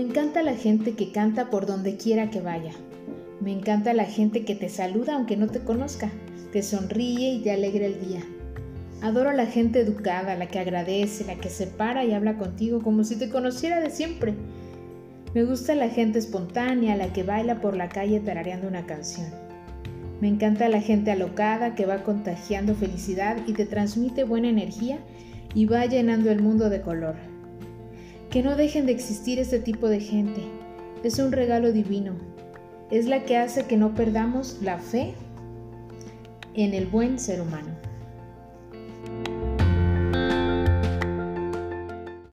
encanta la gente que canta por donde quiera que vaya. Me encanta la gente que te saluda aunque no te conozca, te sonríe y te alegra el día. Adoro a la gente educada, la que agradece, la que se para y habla contigo como si te conociera de siempre. Me gusta la gente espontánea, la que baila por la calle tarareando una canción. Me encanta la gente alocada que va contagiando felicidad y te transmite buena energía y va llenando el mundo de color. Que no dejen de existir este tipo de gente. Es un regalo divino. Es la que hace que no perdamos la fe en el buen ser humano.